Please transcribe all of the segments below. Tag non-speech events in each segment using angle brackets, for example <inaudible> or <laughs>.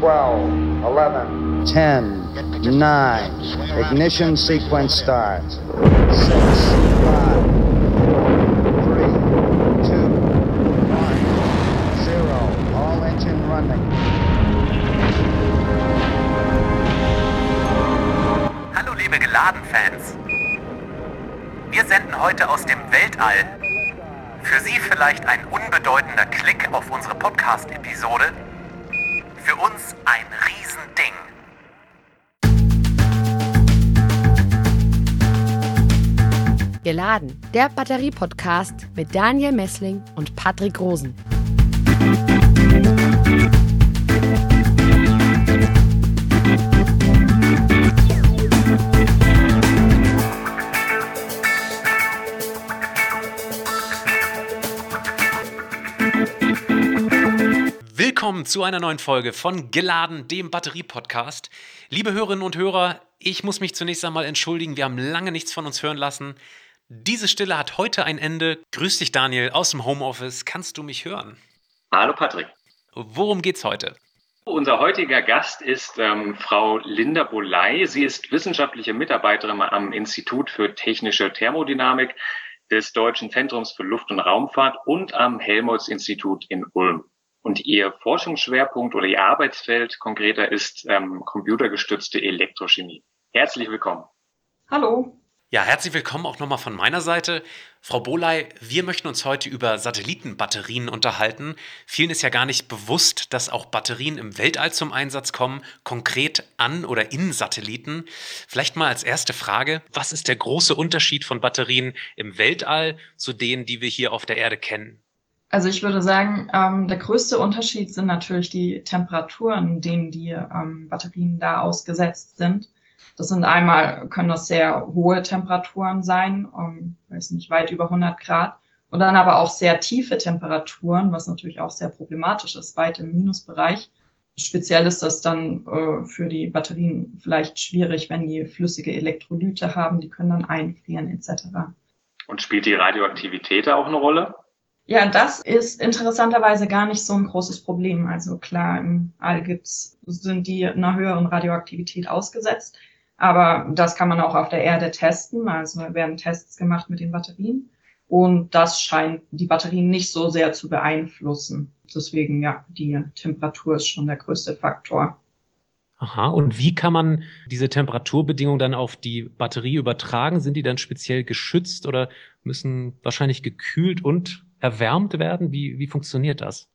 12, 11, 10, 9. Ignition sequence starts. 6, 5, 4, 3, 2, 1, 0. All engine running. Hallo liebe Geladen-Fans. Wir senden heute aus dem Weltall. Für Sie vielleicht ein unbedeutender Klick auf unsere Podcast-Episode. Für uns ein Riesending. Geladen, der Batterie-Podcast mit Daniel Messling und Patrick Rosen. Willkommen zu einer neuen Folge von Geladen, dem Batterie-Podcast. Liebe Hörerinnen und Hörer, ich muss mich zunächst einmal entschuldigen, wir haben lange nichts von uns hören lassen. Diese Stille hat heute ein Ende. Grüß dich, Daniel, aus dem Homeoffice. Kannst du mich hören? Hallo Patrick. Worum geht's heute? Unser heutiger Gast ist ähm, Frau Linda Boley. Sie ist wissenschaftliche Mitarbeiterin am Institut für technische Thermodynamik des Deutschen Zentrums für Luft- und Raumfahrt und am Helmholtz-Institut in Ulm. Und ihr Forschungsschwerpunkt oder ihr Arbeitsfeld konkreter ist ähm, computergestützte Elektrochemie. Herzlich willkommen. Hallo. Ja, herzlich willkommen auch nochmal von meiner Seite. Frau Boley, wir möchten uns heute über Satellitenbatterien unterhalten. Vielen ist ja gar nicht bewusst, dass auch Batterien im Weltall zum Einsatz kommen, konkret an oder in Satelliten. Vielleicht mal als erste Frage, was ist der große Unterschied von Batterien im Weltall zu denen, die wir hier auf der Erde kennen? Also ich würde sagen, ähm, der größte Unterschied sind natürlich die Temperaturen, denen die ähm, Batterien da ausgesetzt sind. Das sind einmal, können das sehr hohe Temperaturen sein, um, weiß nicht, weit über 100 Grad. Und dann aber auch sehr tiefe Temperaturen, was natürlich auch sehr problematisch ist, weit im Minusbereich. Speziell ist das dann äh, für die Batterien vielleicht schwierig, wenn die flüssige Elektrolyte haben, die können dann einfrieren etc. Und spielt die Radioaktivität auch eine Rolle? Ja, das ist interessanterweise gar nicht so ein großes Problem. Also klar, im All gibt's, sind die einer höheren Radioaktivität ausgesetzt. Aber das kann man auch auf der Erde testen. Also werden Tests gemacht mit den Batterien. Und das scheint die Batterien nicht so sehr zu beeinflussen. Deswegen, ja, die Temperatur ist schon der größte Faktor. Aha, und wie kann man diese Temperaturbedingungen dann auf die Batterie übertragen? Sind die dann speziell geschützt oder müssen wahrscheinlich gekühlt und erwärmt werden? Wie, wie funktioniert das?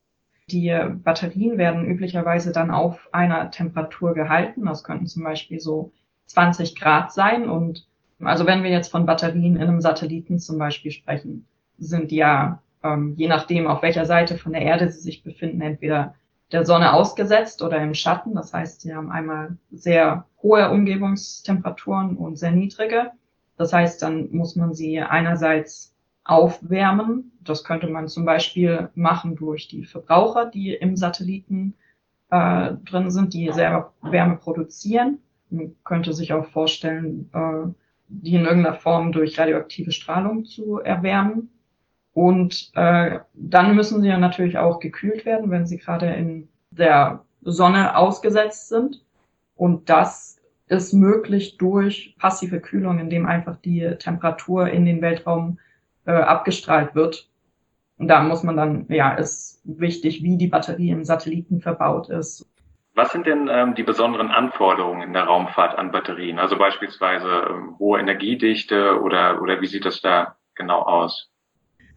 Die Batterien werden üblicherweise dann auf einer Temperatur gehalten. Das könnten zum Beispiel so 20 Grad sein. Und also wenn wir jetzt von Batterien in einem Satelliten zum Beispiel sprechen, sind ja, ähm, je nachdem, auf welcher Seite von der Erde sie sich befinden, entweder der Sonne ausgesetzt oder im Schatten. Das heißt, sie haben einmal sehr hohe Umgebungstemperaturen und sehr niedrige. Das heißt, dann muss man sie einerseits aufwärmen. Das könnte man zum Beispiel machen durch die Verbraucher, die im Satelliten äh, drin sind, die selber Wärme produzieren. Man könnte sich auch vorstellen, äh, die in irgendeiner Form durch radioaktive Strahlung zu erwärmen. Und äh, dann müssen sie ja natürlich auch gekühlt werden, wenn sie gerade in der Sonne ausgesetzt sind. Und das ist möglich durch passive Kühlung, indem einfach die Temperatur in den Weltraum äh, abgestrahlt wird. Und da muss man dann, ja, ist wichtig, wie die Batterie im Satelliten verbaut ist. Was sind denn ähm, die besonderen Anforderungen in der Raumfahrt an Batterien? Also beispielsweise ähm, hohe Energiedichte oder, oder wie sieht das da genau aus?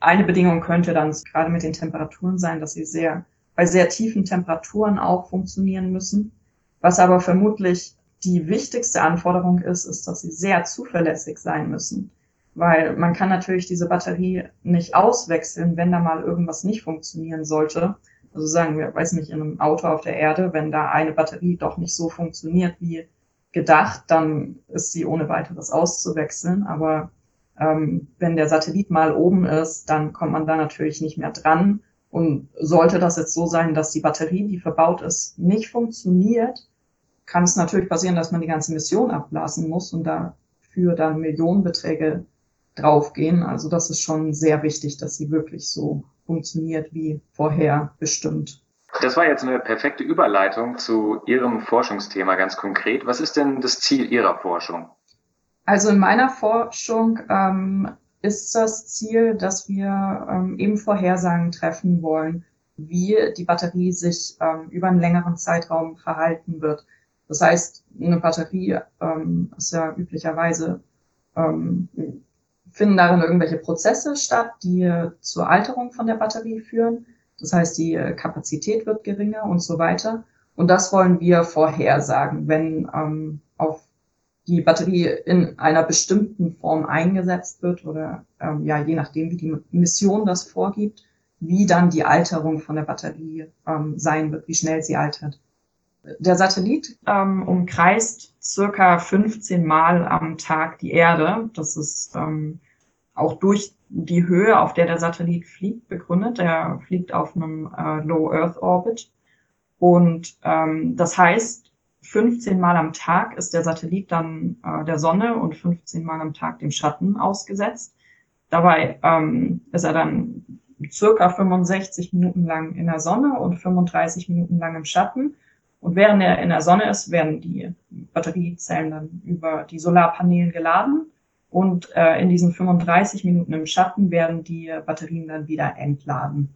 Eine Bedingung könnte dann gerade mit den Temperaturen sein, dass sie sehr, bei sehr tiefen Temperaturen auch funktionieren müssen. Was aber vermutlich die wichtigste Anforderung ist, ist, dass sie sehr zuverlässig sein müssen weil man kann natürlich diese Batterie nicht auswechseln, wenn da mal irgendwas nicht funktionieren sollte. Also sagen wir, weiß nicht, in einem Auto auf der Erde, wenn da eine Batterie doch nicht so funktioniert wie gedacht, dann ist sie ohne weiteres auszuwechseln. Aber ähm, wenn der Satellit mal oben ist, dann kommt man da natürlich nicht mehr dran. Und sollte das jetzt so sein, dass die Batterie, die verbaut ist, nicht funktioniert, kann es natürlich passieren, dass man die ganze Mission abblasen muss und dafür dann Millionenbeträge draufgehen. Also das ist schon sehr wichtig, dass sie wirklich so funktioniert wie vorher bestimmt. Das war jetzt eine perfekte Überleitung zu Ihrem Forschungsthema ganz konkret. Was ist denn das Ziel Ihrer Forschung? Also in meiner Forschung ähm, ist das Ziel, dass wir ähm, eben Vorhersagen treffen wollen, wie die Batterie sich ähm, über einen längeren Zeitraum verhalten wird. Das heißt, eine Batterie ähm, ist ja üblicherweise, ähm, finden darin irgendwelche Prozesse statt, die zur Alterung von der Batterie führen. Das heißt, die Kapazität wird geringer und so weiter. Und das wollen wir vorhersagen, wenn ähm, auf die Batterie in einer bestimmten Form eingesetzt wird oder ähm, ja, je nachdem, wie die Mission das vorgibt, wie dann die Alterung von der Batterie ähm, sein wird, wie schnell sie altert. Der Satellit ähm, umkreist circa 15 Mal am Tag die Erde. Das ist ähm, auch durch die Höhe, auf der der Satellit fliegt, begründet. Er fliegt auf einem äh, Low Earth Orbit. Und ähm, das heißt, 15 Mal am Tag ist der Satellit dann äh, der Sonne und 15 Mal am Tag dem Schatten ausgesetzt. Dabei ähm, ist er dann circa 65 Minuten lang in der Sonne und 35 Minuten lang im Schatten. Und während er in der Sonne ist, werden die Batteriezellen dann über die Solarpanelen geladen. Und äh, in diesen 35 Minuten im Schatten werden die Batterien dann wieder entladen.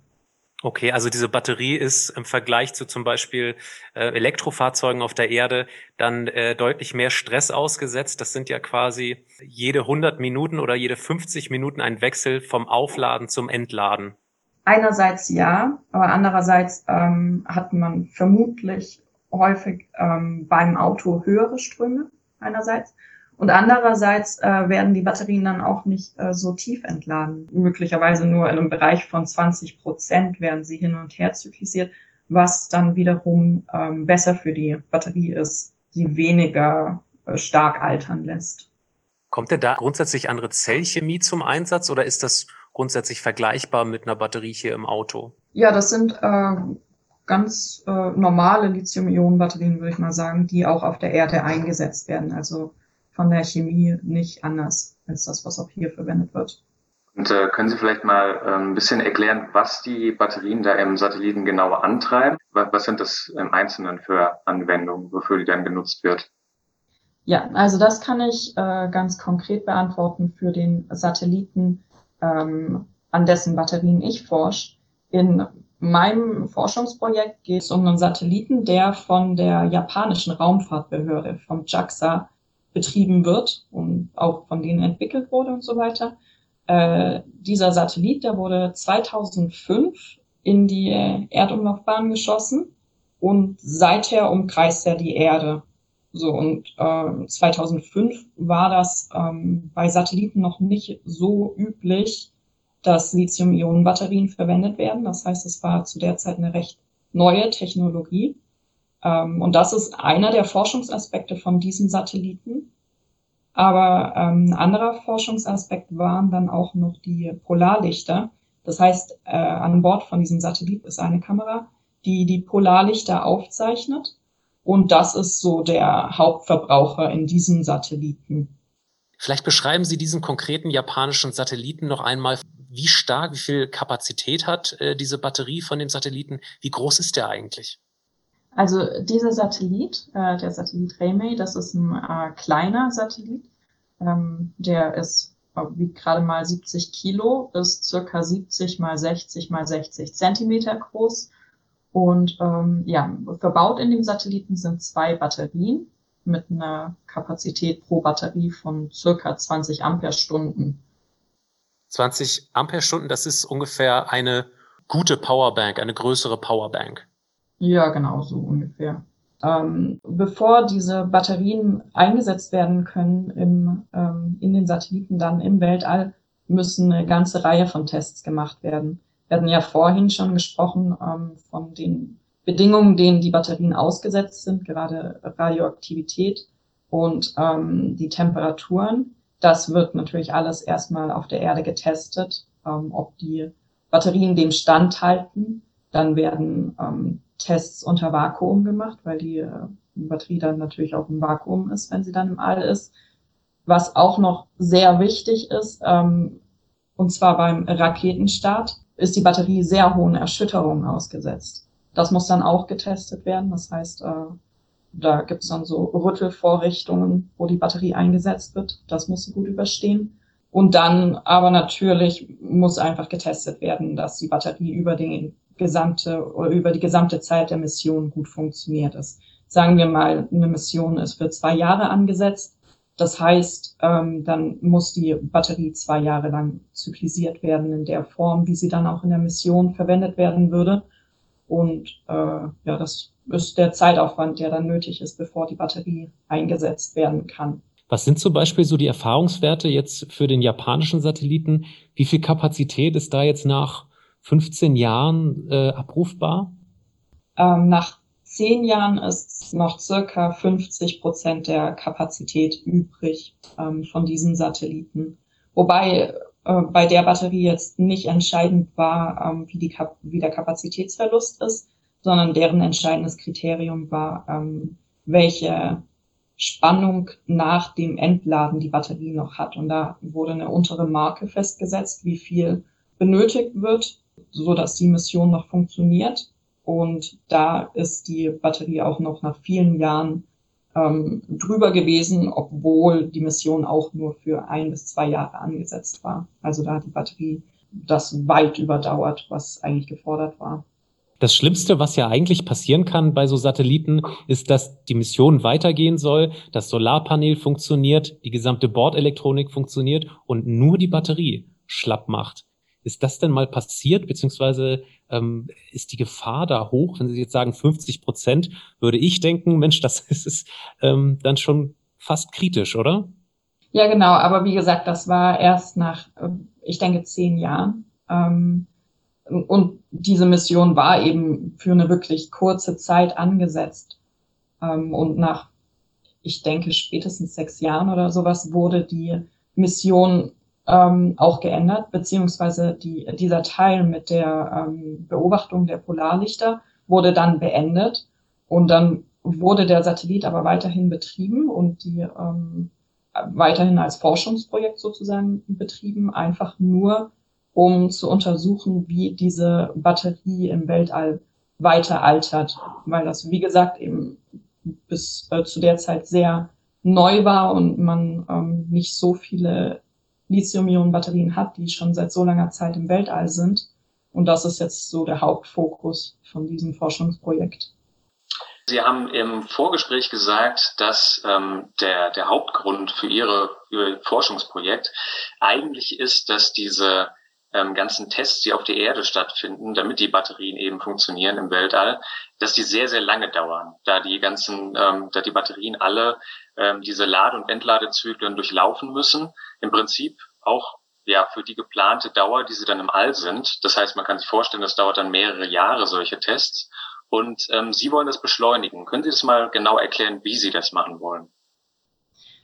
Okay, also diese Batterie ist im Vergleich zu zum Beispiel äh, Elektrofahrzeugen auf der Erde dann äh, deutlich mehr Stress ausgesetzt. Das sind ja quasi jede 100 Minuten oder jede 50 Minuten ein Wechsel vom Aufladen zum Entladen. Einerseits ja, aber andererseits ähm, hat man vermutlich häufig ähm, beim Auto höhere Ströme einerseits und andererseits äh, werden die Batterien dann auch nicht äh, so tief entladen. Möglicherweise nur in einem Bereich von 20 Prozent werden sie hin und her zyklisiert, was dann wiederum ähm, besser für die Batterie ist, sie weniger äh, stark altern lässt. Kommt denn da grundsätzlich andere Zellchemie zum Einsatz oder ist das grundsätzlich vergleichbar mit einer Batterie hier im Auto? Ja, das sind äh, ganz äh, normale Lithium-Ionen-Batterien, würde ich mal sagen, die auch auf der Erde eingesetzt werden. Also von der Chemie nicht anders als das, was auch hier verwendet wird. Und äh, können Sie vielleicht mal äh, ein bisschen erklären, was die Batterien da im Satelliten genau antreiben? Was, was sind das im Einzelnen für Anwendungen, wofür die dann genutzt wird? Ja, also das kann ich äh, ganz konkret beantworten für den Satelliten, ähm, an dessen Batterien ich forsche. In meinem Forschungsprojekt geht es um einen Satelliten, der von der japanischen Raumfahrtbehörde, vom JAXA, betrieben wird und auch von denen entwickelt wurde und so weiter. Äh, dieser Satellit, der wurde 2005 in die Erdumlaufbahn geschossen und seither umkreist er die Erde. So und äh, 2005 war das ähm, bei Satelliten noch nicht so üblich, dass Lithium-Ionen-Batterien verwendet werden. Das heißt, es war zu der Zeit eine recht neue Technologie. Ähm, und das ist einer der Forschungsaspekte von diesem Satelliten. Aber ähm, ein anderer Forschungsaspekt waren dann auch noch die Polarlichter. Das heißt, äh, an Bord von diesem Satellit ist eine Kamera, die die Polarlichter aufzeichnet. Und das ist so der Hauptverbraucher in diesem Satelliten. Vielleicht beschreiben Sie diesen konkreten japanischen Satelliten noch einmal. Wie stark, wie viel Kapazität hat äh, diese Batterie von dem Satelliten? Wie groß ist der eigentlich? Also dieser Satellit, äh, der Satellit Remei, das ist ein äh, kleiner Satellit. Ähm, der ist äh, wiegt gerade mal 70 Kilo, ist circa 70 mal 60 mal 60 Zentimeter groß. Und ähm, ja, verbaut in dem Satelliten sind zwei Batterien mit einer Kapazität pro Batterie von circa 20 Ampere-Stunden. 20 Ampere-Stunden, das ist ungefähr eine gute Powerbank, eine größere Powerbank. Ja, genau, so ungefähr. Ähm, bevor diese Batterien eingesetzt werden können im, ähm, in den Satelliten dann im Weltall, müssen eine ganze Reihe von Tests gemacht werden. Wir hatten ja vorhin schon gesprochen ähm, von den Bedingungen, denen die Batterien ausgesetzt sind, gerade Radioaktivität und ähm, die Temperaturen. Das wird natürlich alles erstmal auf der Erde getestet, ähm, ob die Batterien dem standhalten. Dann werden ähm, Tests unter Vakuum gemacht, weil die äh, Batterie dann natürlich auch im Vakuum ist, wenn sie dann im All ist. Was auch noch sehr wichtig ist, ähm, und zwar beim Raketenstart, ist die Batterie sehr hohen Erschütterungen ausgesetzt. Das muss dann auch getestet werden. Das heißt, äh, da gibt es dann so Rüttelvorrichtungen, wo die Batterie eingesetzt wird. Das muss sie gut überstehen. Und dann aber natürlich muss einfach getestet werden, dass die Batterie über die gesamte über die gesamte Zeit der Mission gut funktioniert ist. Sagen wir mal, eine Mission ist für zwei Jahre angesetzt. Das heißt, ähm, dann muss die Batterie zwei Jahre lang zyklisiert werden in der Form, wie sie dann auch in der Mission verwendet werden würde. Und äh, ja, das ist der Zeitaufwand, der dann nötig ist, bevor die Batterie eingesetzt werden kann. Was sind zum Beispiel so die Erfahrungswerte jetzt für den japanischen Satelliten? Wie viel Kapazität ist da jetzt nach 15 Jahren äh, abrufbar? Ähm, nach zehn Jahren ist noch circa 50 Prozent der Kapazität übrig ähm, von diesen Satelliten. Wobei äh, bei der Batterie jetzt nicht entscheidend war, ähm, wie, die Kap wie der Kapazitätsverlust ist, sondern deren entscheidendes Kriterium war, ähm, welche Spannung nach dem Entladen die Batterie noch hat. Und da wurde eine untere Marke festgesetzt, wie viel benötigt wird, so dass die Mission noch funktioniert. Und da ist die Batterie auch noch nach vielen Jahren ähm, drüber gewesen, obwohl die Mission auch nur für ein bis zwei Jahre angesetzt war. Also da hat die Batterie das weit überdauert, was eigentlich gefordert war. Das Schlimmste, was ja eigentlich passieren kann bei so Satelliten, ist, dass die Mission weitergehen soll, das Solarpanel funktioniert, die gesamte Bordelektronik funktioniert und nur die Batterie schlapp macht. Ist das denn mal passiert, beziehungsweise ähm, ist die Gefahr da hoch? Wenn Sie jetzt sagen 50 Prozent, würde ich denken, Mensch, das <laughs> ist ähm, dann schon fast kritisch, oder? Ja, genau. Aber wie gesagt, das war erst nach, äh, ich denke, zehn Jahren. Ähm, und diese Mission war eben für eine wirklich kurze Zeit angesetzt. Ähm, und nach, ich denke, spätestens sechs Jahren oder sowas wurde die Mission ähm, auch geändert, beziehungsweise die, dieser Teil mit der ähm, Beobachtung der Polarlichter wurde dann beendet und dann wurde der Satellit aber weiterhin betrieben und die ähm, weiterhin als Forschungsprojekt sozusagen betrieben, einfach nur um zu untersuchen, wie diese Batterie im Weltall weiter altert, weil das, wie gesagt, eben bis äh, zu der Zeit sehr neu war und man ähm, nicht so viele Lithium-Ionen-Batterien hat, die schon seit so langer Zeit im Weltall sind. Und das ist jetzt so der Hauptfokus von diesem Forschungsprojekt. Sie haben im Vorgespräch gesagt, dass ähm, der, der Hauptgrund für Ihre, Ihr Forschungsprojekt eigentlich ist, dass diese ähm, ganzen Tests, die auf der Erde stattfinden, damit die Batterien eben funktionieren im Weltall, dass die sehr, sehr lange dauern, da die ganzen, ähm, da die Batterien alle ähm, diese Lade- und Entladezyklen durchlaufen müssen. Im Prinzip auch ja für die geplante Dauer, die sie dann im All sind. Das heißt, man kann sich vorstellen, das dauert dann mehrere Jahre solche Tests. Und ähm, Sie wollen das beschleunigen. Können Sie das mal genau erklären, wie Sie das machen wollen?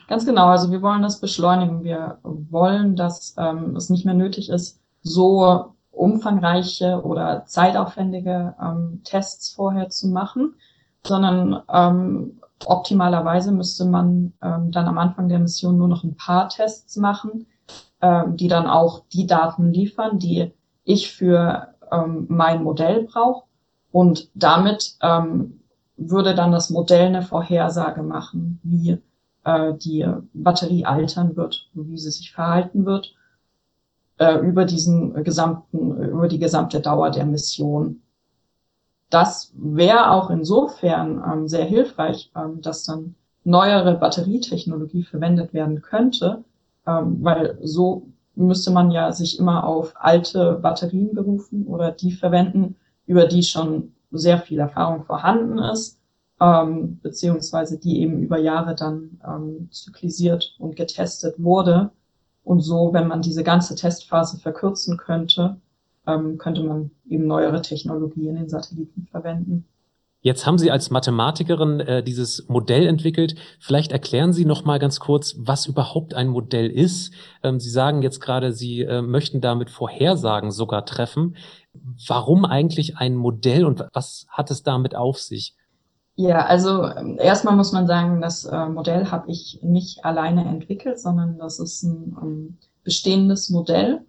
Ganz genau. Also wir wollen das beschleunigen. Wir wollen, dass ähm, es nicht mehr nötig ist, so umfangreiche oder zeitaufwendige ähm, Tests vorher zu machen, sondern ähm, optimalerweise müsste man ähm, dann am Anfang der Mission nur noch ein paar Tests machen, ähm, die dann auch die Daten liefern, die ich für ähm, mein Modell brauche. Und damit ähm, würde dann das Modell eine Vorhersage machen, wie äh, die Batterie altern wird, wie sie sich verhalten wird äh, über diesen gesamten, über die gesamte Dauer der Mission. Das wäre auch insofern ähm, sehr hilfreich, ähm, dass dann neuere Batterietechnologie verwendet werden könnte, ähm, weil so müsste man ja sich immer auf alte Batterien berufen oder die verwenden, über die schon sehr viel Erfahrung vorhanden ist, ähm, beziehungsweise die eben über Jahre dann ähm, zyklisiert und getestet wurde. Und so, wenn man diese ganze Testphase verkürzen könnte, ähm, könnte man eben neuere Technologie in den Satelliten verwenden. Jetzt haben Sie als Mathematikerin äh, dieses Modell entwickelt. Vielleicht erklären Sie noch mal ganz kurz, was überhaupt ein Modell ist. Ähm, Sie sagen jetzt gerade, Sie äh, möchten damit Vorhersagen sogar treffen. Warum eigentlich ein Modell und was hat es damit auf sich? Ja, also ähm, erstmal muss man sagen, das äh, Modell habe ich nicht alleine entwickelt, sondern das ist ein um, bestehendes Modell,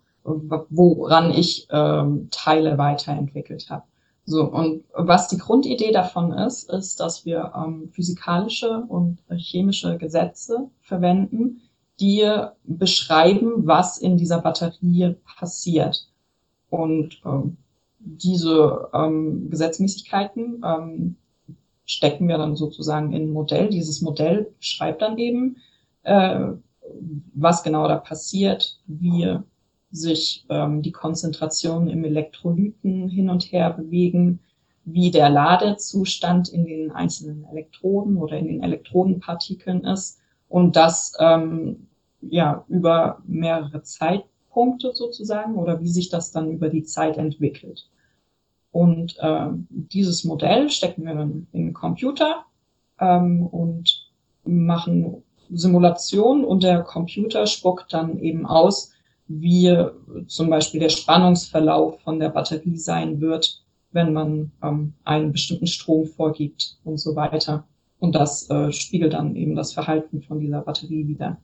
woran ich ähm, Teile weiterentwickelt habe. So, und was die Grundidee davon ist, ist, dass wir ähm, physikalische und chemische Gesetze verwenden, die beschreiben, was in dieser Batterie passiert. Und ähm, diese ähm, Gesetzmäßigkeiten ähm, stecken wir dann sozusagen in ein Modell. Dieses Modell schreibt dann eben, äh, was genau da passiert, wie sich ähm, die Konzentrationen im Elektrolyten hin und her bewegen, wie der Ladezustand in den einzelnen Elektroden oder in den Elektrodenpartikeln ist und das ähm, ja über mehrere Zeitpunkte sozusagen oder wie sich das dann über die Zeit entwickelt. Und äh, dieses Modell stecken wir dann in den Computer ähm, und machen Simulation und der Computer spuckt dann eben aus, wie zum Beispiel der Spannungsverlauf von der Batterie sein wird, wenn man ähm, einen bestimmten Strom vorgibt und so weiter. Und das äh, spiegelt dann eben das Verhalten von dieser Batterie wieder.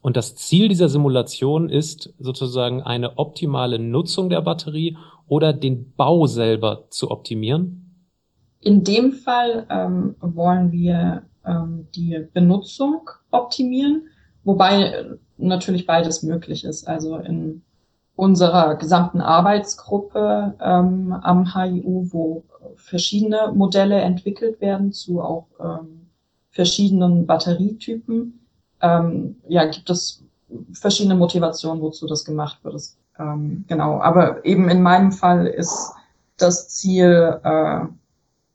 Und das Ziel dieser Simulation ist sozusagen eine optimale Nutzung der Batterie oder den Bau selber zu optimieren? In dem Fall ähm, wollen wir ähm, die Benutzung optimieren, wobei natürlich beides möglich ist. Also in unserer gesamten Arbeitsgruppe ähm, am HIU, wo verschiedene Modelle entwickelt werden zu auch ähm, verschiedenen Batterietypen, ähm, ja, gibt es verschiedene Motivationen, wozu das gemacht wird. Das, ähm, genau, aber eben in meinem Fall ist das Ziel äh,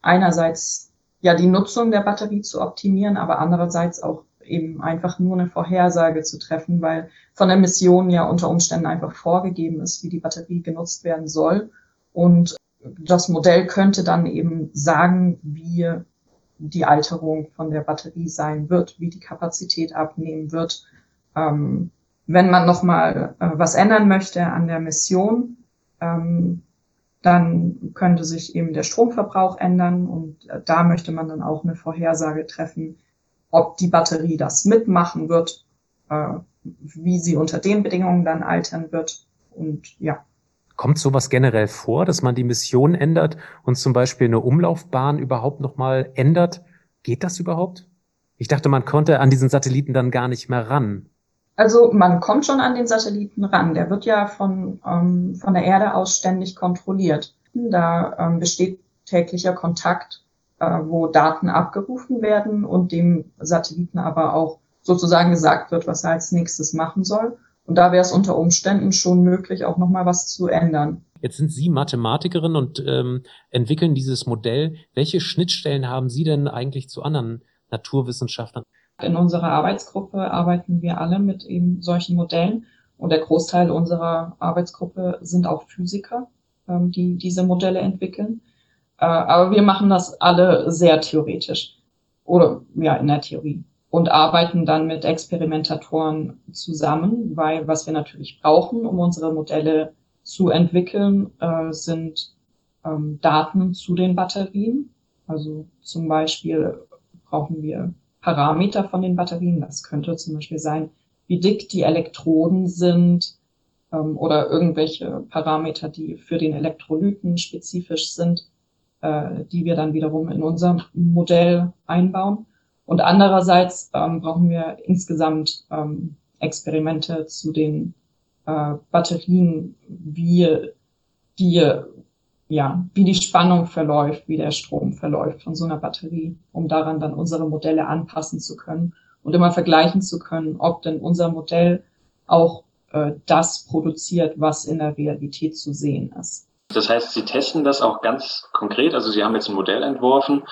einerseits ja die Nutzung der Batterie zu optimieren, aber andererseits auch eben einfach nur eine Vorhersage zu treffen, weil von der Mission ja unter Umständen einfach vorgegeben ist, wie die Batterie genutzt werden soll. Und das Modell könnte dann eben sagen, wie die Alterung von der Batterie sein wird, wie die Kapazität abnehmen wird. Ähm, wenn man nochmal äh, was ändern möchte an der Mission, ähm, dann könnte sich eben der Stromverbrauch ändern und äh, da möchte man dann auch eine Vorhersage treffen, ob die Batterie das mitmachen wird, äh, wie sie unter den Bedingungen dann altern wird und ja. Kommt sowas generell vor, dass man die Mission ändert und zum Beispiel eine Umlaufbahn überhaupt nochmal ändert? Geht das überhaupt? Ich dachte, man konnte an diesen Satelliten dann gar nicht mehr ran. Also man kommt schon an den Satelliten ran. Der wird ja von, ähm, von der Erde aus ständig kontrolliert. Da ähm, besteht täglicher Kontakt wo Daten abgerufen werden und dem Satelliten aber auch sozusagen gesagt wird, was er als nächstes machen soll. Und da wäre es unter Umständen schon möglich, auch nochmal was zu ändern. Jetzt sind Sie Mathematikerin und ähm, entwickeln dieses Modell. Welche Schnittstellen haben Sie denn eigentlich zu anderen Naturwissenschaftlern? In unserer Arbeitsgruppe arbeiten wir alle mit eben solchen Modellen und der Großteil unserer Arbeitsgruppe sind auch Physiker, ähm, die diese Modelle entwickeln. Äh, aber wir machen das alle sehr theoretisch oder ja in der Theorie und arbeiten dann mit Experimentatoren zusammen, weil was wir natürlich brauchen, um unsere Modelle zu entwickeln, äh, sind ähm, Daten zu den Batterien. Also zum Beispiel brauchen wir Parameter von den Batterien. Das könnte zum Beispiel sein, wie dick die Elektroden sind ähm, oder irgendwelche Parameter, die für den Elektrolyten spezifisch sind äh, die wir dann wiederum in unser Modell einbauen. Und andererseits ähm, brauchen wir insgesamt ähm, Experimente zu den äh, Batterien, wie die, ja, wie die Spannung verläuft, wie der Strom verläuft von so einer Batterie, um daran dann unsere Modelle anpassen zu können und immer vergleichen zu können, ob denn unser Modell auch äh, das produziert, was in der Realität zu sehen ist. Das heißt, Sie testen das auch ganz konkret. Also Sie haben jetzt ein Modell entworfen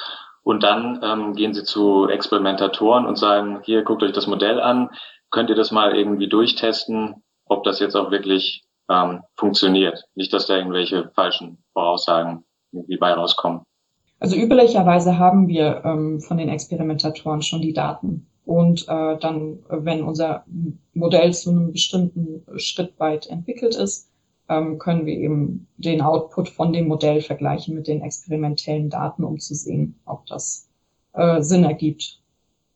und dann ähm, gehen Sie zu Experimentatoren und sagen, hier guckt euch das Modell an, könnt ihr das mal irgendwie durchtesten, ob das jetzt auch wirklich ähm, funktioniert. Nicht, dass da irgendwelche falschen Voraussagen irgendwie bei rauskommen. Also üblicherweise haben wir ähm, von den Experimentatoren schon die Daten. Und äh, dann, wenn unser Modell zu einem bestimmten Schritt weit entwickelt ist, ähm, können wir eben den Output von dem Modell vergleichen mit den experimentellen Daten, um zu sehen, ob das äh, Sinn ergibt,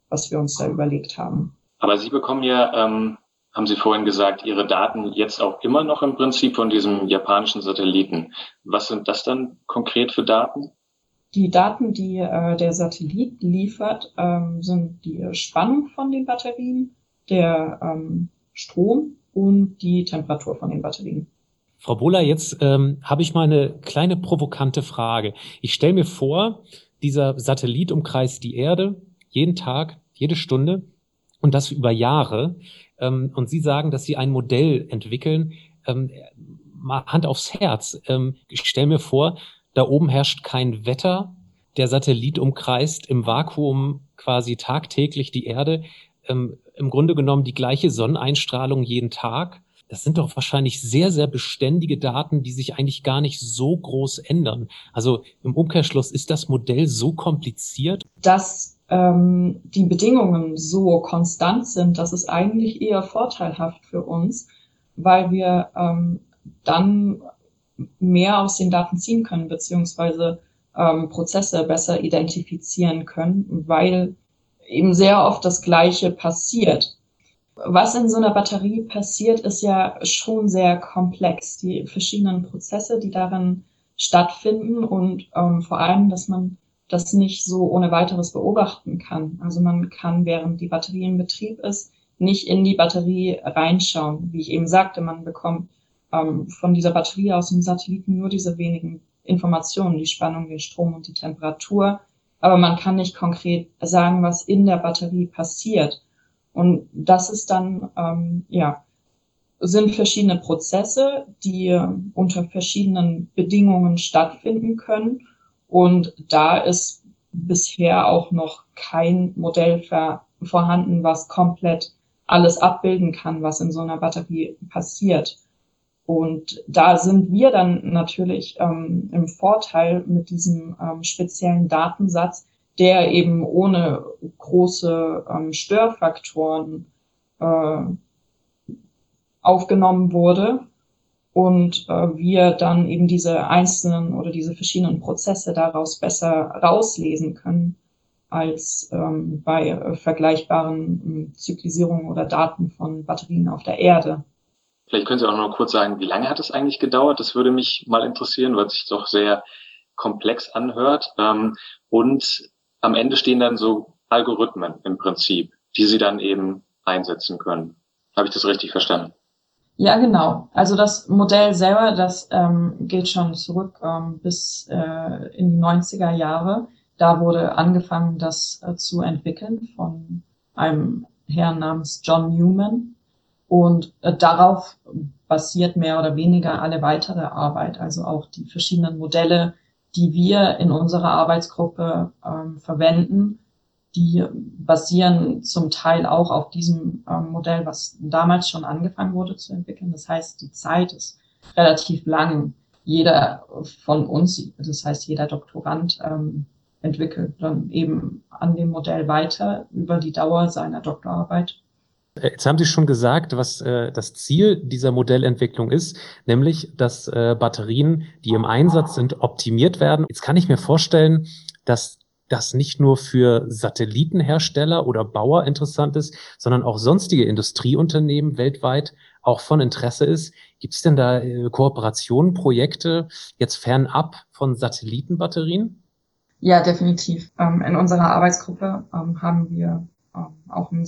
was wir uns da überlegt haben. Aber Sie bekommen ja ähm, haben Sie vorhin gesagt, Ihre Daten jetzt auch immer noch im Prinzip von diesem japanischen Satelliten. Was sind das dann konkret für Daten? Die Daten, die äh, der Satellit liefert, ähm, sind die Spannung von den Batterien, der ähm, Strom und die Temperatur von den Batterien. Frau Bohler, jetzt ähm, habe ich mal eine kleine provokante Frage. Ich stelle mir vor, dieser Satellit umkreist die Erde jeden Tag, jede Stunde und das über Jahre. Ähm, und Sie sagen, dass Sie ein Modell entwickeln. Ähm, Hand aufs Herz. Ähm, ich stelle mir vor, da oben herrscht kein Wetter. Der Satellit umkreist im Vakuum quasi tagtäglich die Erde. Ähm, Im Grunde genommen die gleiche Sonneneinstrahlung jeden Tag. Das sind doch wahrscheinlich sehr, sehr beständige Daten, die sich eigentlich gar nicht so groß ändern. Also im Umkehrschluss ist das Modell so kompliziert. Dass ähm, die Bedingungen so konstant sind, das ist eigentlich eher vorteilhaft für uns, weil wir ähm, dann mehr aus den Daten ziehen können, beziehungsweise ähm, Prozesse besser identifizieren können, weil eben sehr oft das Gleiche passiert. Was in so einer Batterie passiert, ist ja schon sehr komplex. Die verschiedenen Prozesse, die darin stattfinden und ähm, vor allem, dass man das nicht so ohne weiteres beobachten kann. Also man kann, während die Batterie in Betrieb ist, nicht in die Batterie reinschauen. Wie ich eben sagte, man bekommt ähm, von dieser Batterie aus dem Satelliten nur diese wenigen Informationen, die Spannung, den Strom und die Temperatur. Aber man kann nicht konkret sagen, was in der Batterie passiert. Und das ist dann, ähm, ja, sind verschiedene Prozesse, die unter verschiedenen Bedingungen stattfinden können und da ist bisher auch noch kein Modell vorhanden, was komplett alles abbilden kann, was in so einer Batterie passiert. Und da sind wir dann natürlich ähm, im Vorteil mit diesem ähm, speziellen Datensatz, der eben ohne große ähm, Störfaktoren äh, aufgenommen wurde und äh, wir dann eben diese einzelnen oder diese verschiedenen Prozesse daraus besser rauslesen können als ähm, bei äh, vergleichbaren äh, Zyklisierungen oder Daten von Batterien auf der Erde. Vielleicht können Sie auch noch kurz sagen, wie lange hat es eigentlich gedauert? Das würde mich mal interessieren, weil es sich doch sehr komplex anhört. Ähm, und am Ende stehen dann so Algorithmen im Prinzip, die Sie dann eben einsetzen können. Habe ich das richtig verstanden? Ja, genau. Also das Modell selber, das ähm, geht schon zurück ähm, bis äh, in die 90er Jahre. Da wurde angefangen, das äh, zu entwickeln von einem Herrn namens John Newman. Und äh, darauf basiert mehr oder weniger alle weitere Arbeit, also auch die verschiedenen Modelle, die wir in unserer Arbeitsgruppe ähm, verwenden, die basieren zum Teil auch auf diesem ähm, Modell, was damals schon angefangen wurde zu entwickeln. Das heißt, die Zeit ist relativ lang. Jeder von uns, das heißt jeder Doktorand, ähm, entwickelt dann eben an dem Modell weiter über die Dauer seiner Doktorarbeit. Äh, jetzt haben Sie schon gesagt, was äh, das Ziel dieser Modellentwicklung ist, nämlich, dass äh, Batterien, die im Einsatz sind, optimiert werden. Jetzt kann ich mir vorstellen, dass das nicht nur für Satellitenhersteller oder Bauer interessant ist, sondern auch sonstige Industrieunternehmen weltweit auch von Interesse ist. Gibt es denn da äh, Kooperationen, Projekte jetzt fernab von Satellitenbatterien? Ja, definitiv. Ähm, in unserer Arbeitsgruppe ähm, haben wir ähm, auch ein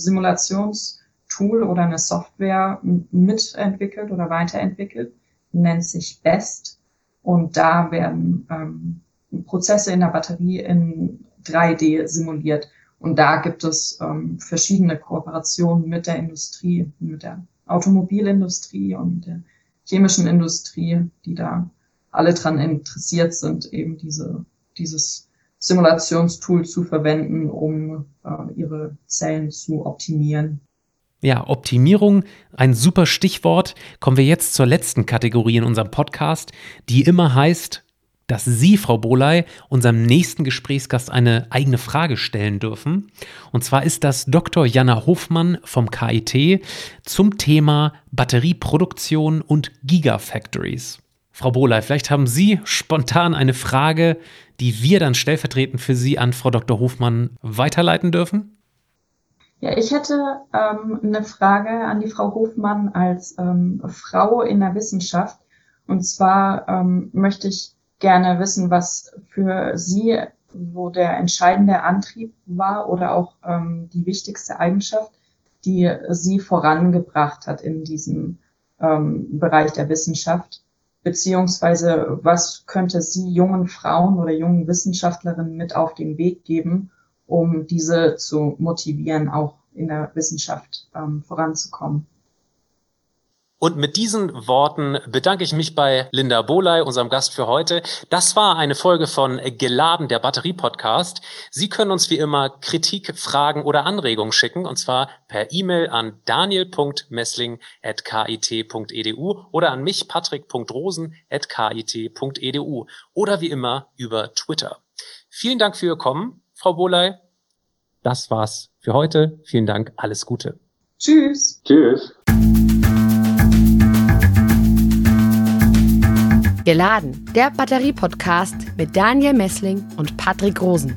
Simulationstool oder eine Software mitentwickelt oder weiterentwickelt, nennt sich BEST. Und da werden Prozesse in der Batterie in 3D simuliert. Und da gibt es ähm, verschiedene Kooperationen mit der Industrie, mit der Automobilindustrie und der chemischen Industrie, die da alle dran interessiert sind, eben diese, dieses Simulationstool zu verwenden, um äh, ihre Zellen zu optimieren. Ja, Optimierung, ein super Stichwort. Kommen wir jetzt zur letzten Kategorie in unserem Podcast, die immer heißt dass Sie, Frau Boley, unserem nächsten Gesprächsgast eine eigene Frage stellen dürfen. Und zwar ist das Dr. Jana Hofmann vom KIT zum Thema Batterieproduktion und Gigafactories. Frau Boley, vielleicht haben Sie spontan eine Frage, die wir dann stellvertretend für Sie an Frau Dr. Hofmann weiterleiten dürfen? Ja, ich hätte ähm, eine Frage an die Frau Hofmann als ähm, Frau in der Wissenschaft. Und zwar ähm, möchte ich gerne wissen, was für Sie wo der entscheidende Antrieb war oder auch ähm, die wichtigste Eigenschaft, die Sie vorangebracht hat in diesem ähm, Bereich der Wissenschaft. Beziehungsweise was könnte sie jungen Frauen oder jungen Wissenschaftlerinnen mit auf den Weg geben, um diese zu motivieren, auch in der Wissenschaft ähm, voranzukommen. Und mit diesen Worten bedanke ich mich bei Linda Boley, unserem Gast für heute. Das war eine Folge von Geladen, der Batterie-Podcast. Sie können uns wie immer Kritik, Fragen oder Anregungen schicken, und zwar per E-Mail an daniel.messling.kit.edu oder an mich, patrick.rosen.kit.edu oder wie immer über Twitter. Vielen Dank für Ihr Kommen, Frau Boley. Das war's für heute. Vielen Dank. Alles Gute. Tschüss. Tschüss. Geladen, der Batterie-Podcast mit Daniel Messling und Patrick Rosen.